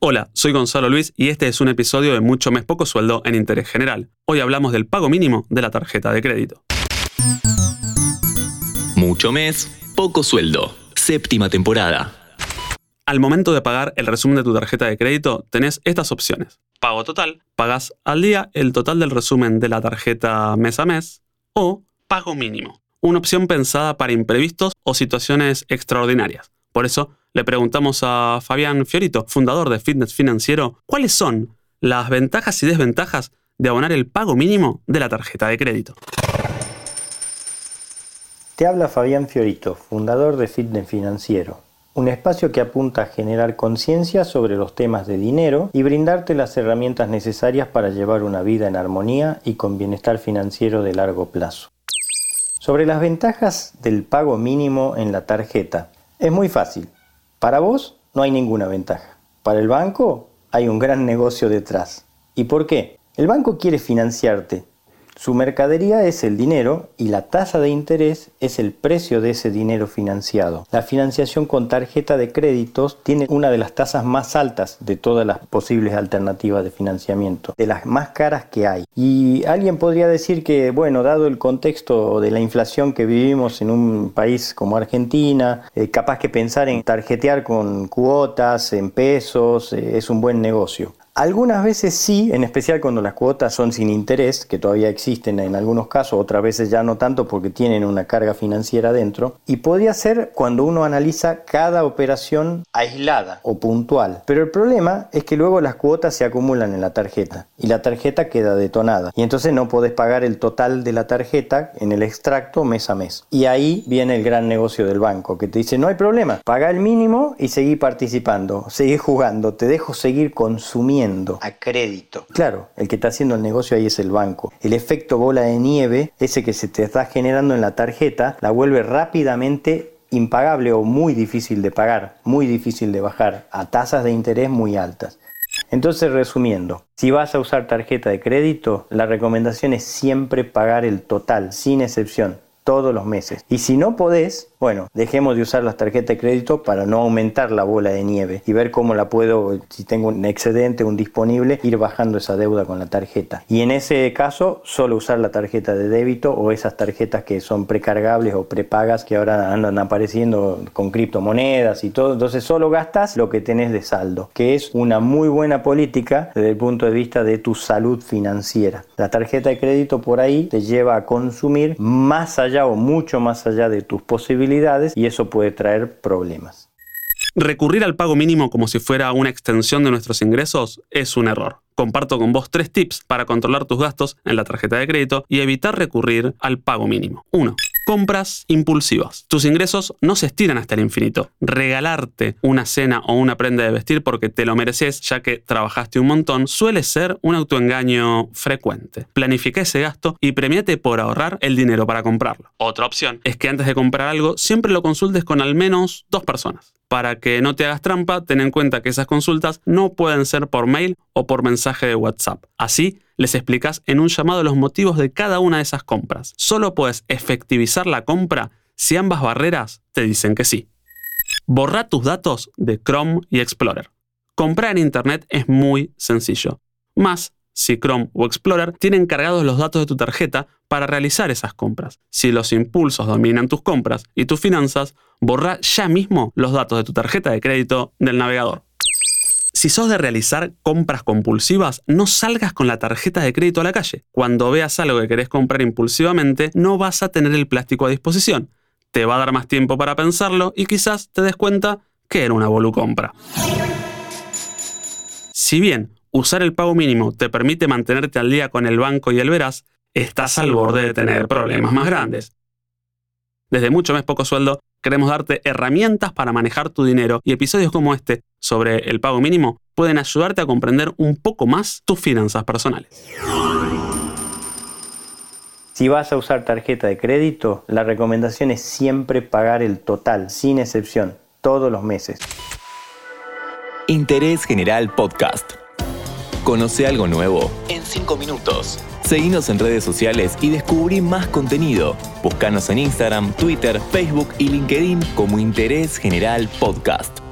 Hola, soy Gonzalo Luis y este es un episodio de Mucho Mes Poco Sueldo en Interés General. Hoy hablamos del pago mínimo de la tarjeta de crédito. Mucho Mes, Poco Sueldo, séptima temporada. Al momento de pagar el resumen de tu tarjeta de crédito, tenés estas opciones. Pago total, pagas al día el total del resumen de la tarjeta mes a mes, o pago mínimo, una opción pensada para imprevistos o situaciones extraordinarias. Por eso, le preguntamos a Fabián Fiorito, fundador de Fitness Financiero, cuáles son las ventajas y desventajas de abonar el pago mínimo de la tarjeta de crédito. Te habla Fabián Fiorito, fundador de Fitness Financiero, un espacio que apunta a generar conciencia sobre los temas de dinero y brindarte las herramientas necesarias para llevar una vida en armonía y con bienestar financiero de largo plazo. Sobre las ventajas del pago mínimo en la tarjeta, es muy fácil. Para vos no hay ninguna ventaja. Para el banco hay un gran negocio detrás. ¿Y por qué? El banco quiere financiarte su mercadería es el dinero y la tasa de interés es el precio de ese dinero financiado. La financiación con tarjeta de créditos tiene una de las tasas más altas de todas las posibles alternativas de financiamiento, de las más caras que hay. Y alguien podría decir que, bueno, dado el contexto de la inflación que vivimos en un país como Argentina, eh, capaz que pensar en tarjetear con cuotas, en pesos, eh, es un buen negocio. Algunas veces sí, en especial cuando las cuotas son sin interés, que todavía existen en algunos casos, otras veces ya no tanto porque tienen una carga financiera dentro. Y podría ser cuando uno analiza cada operación aislada o puntual. Pero el problema es que luego las cuotas se acumulan en la tarjeta y la tarjeta queda detonada. Y entonces no podés pagar el total de la tarjeta en el extracto mes a mes. Y ahí viene el gran negocio del banco, que te dice, no hay problema, paga el mínimo y seguí participando, seguí jugando, te dejo seguir consumiendo a crédito. Claro, el que está haciendo el negocio ahí es el banco. El efecto bola de nieve, ese que se te está generando en la tarjeta, la vuelve rápidamente impagable o muy difícil de pagar, muy difícil de bajar, a tasas de interés muy altas. Entonces, resumiendo, si vas a usar tarjeta de crédito, la recomendación es siempre pagar el total, sin excepción, todos los meses. Y si no podés, bueno, dejemos de usar las tarjetas de crédito para no aumentar la bola de nieve y ver cómo la puedo, si tengo un excedente, un disponible, ir bajando esa deuda con la tarjeta. Y en ese caso, solo usar la tarjeta de débito o esas tarjetas que son precargables o prepagas que ahora andan apareciendo con criptomonedas y todo. Entonces solo gastas lo que tenés de saldo, que es una muy buena política desde el punto de vista de tu salud financiera. La tarjeta de crédito por ahí te lleva a consumir más allá o mucho más allá de tus posibilidades y eso puede traer problemas. Recurrir al pago mínimo como si fuera una extensión de nuestros ingresos es un error. Comparto con vos tres tips para controlar tus gastos en la tarjeta de crédito y evitar recurrir al pago mínimo. 1 compras impulsivas. Tus ingresos no se estiran hasta el infinito. Regalarte una cena o una prenda de vestir porque te lo mereces ya que trabajaste un montón suele ser un autoengaño frecuente. Planifica ese gasto y premiate por ahorrar el dinero para comprarlo. Otra opción es que antes de comprar algo siempre lo consultes con al menos dos personas. Para que no te hagas trampa, ten en cuenta que esas consultas no pueden ser por mail o por mensaje de WhatsApp. Así, les explicas en un llamado los motivos de cada una de esas compras. Solo puedes efectivizar la compra si ambas barreras te dicen que sí. Borra tus datos de Chrome y Explorer. Comprar en Internet es muy sencillo. Más si Chrome o Explorer tienen cargados los datos de tu tarjeta para realizar esas compras. Si los impulsos dominan tus compras y tus finanzas, borra ya mismo los datos de tu tarjeta de crédito del navegador. Si sos de realizar compras compulsivas, no salgas con la tarjeta de crédito a la calle. Cuando veas algo que querés comprar impulsivamente, no vas a tener el plástico a disposición. Te va a dar más tiempo para pensarlo y quizás te des cuenta que era una volucompra. Si bien usar el pago mínimo te permite mantenerte al día con el banco y el verás, estás al borde de tener problemas más grandes. Desde mucho más poco sueldo, queremos darte herramientas para manejar tu dinero y episodios como este sobre el pago mínimo pueden ayudarte a comprender un poco más tus finanzas personales. Si vas a usar tarjeta de crédito, la recomendación es siempre pagar el total, sin excepción, todos los meses. Interés General Podcast. Conoce algo nuevo en 5 minutos. Seguinos en redes sociales y descubrí más contenido. Búscanos en Instagram, Twitter, Facebook y LinkedIn como Interés General Podcast.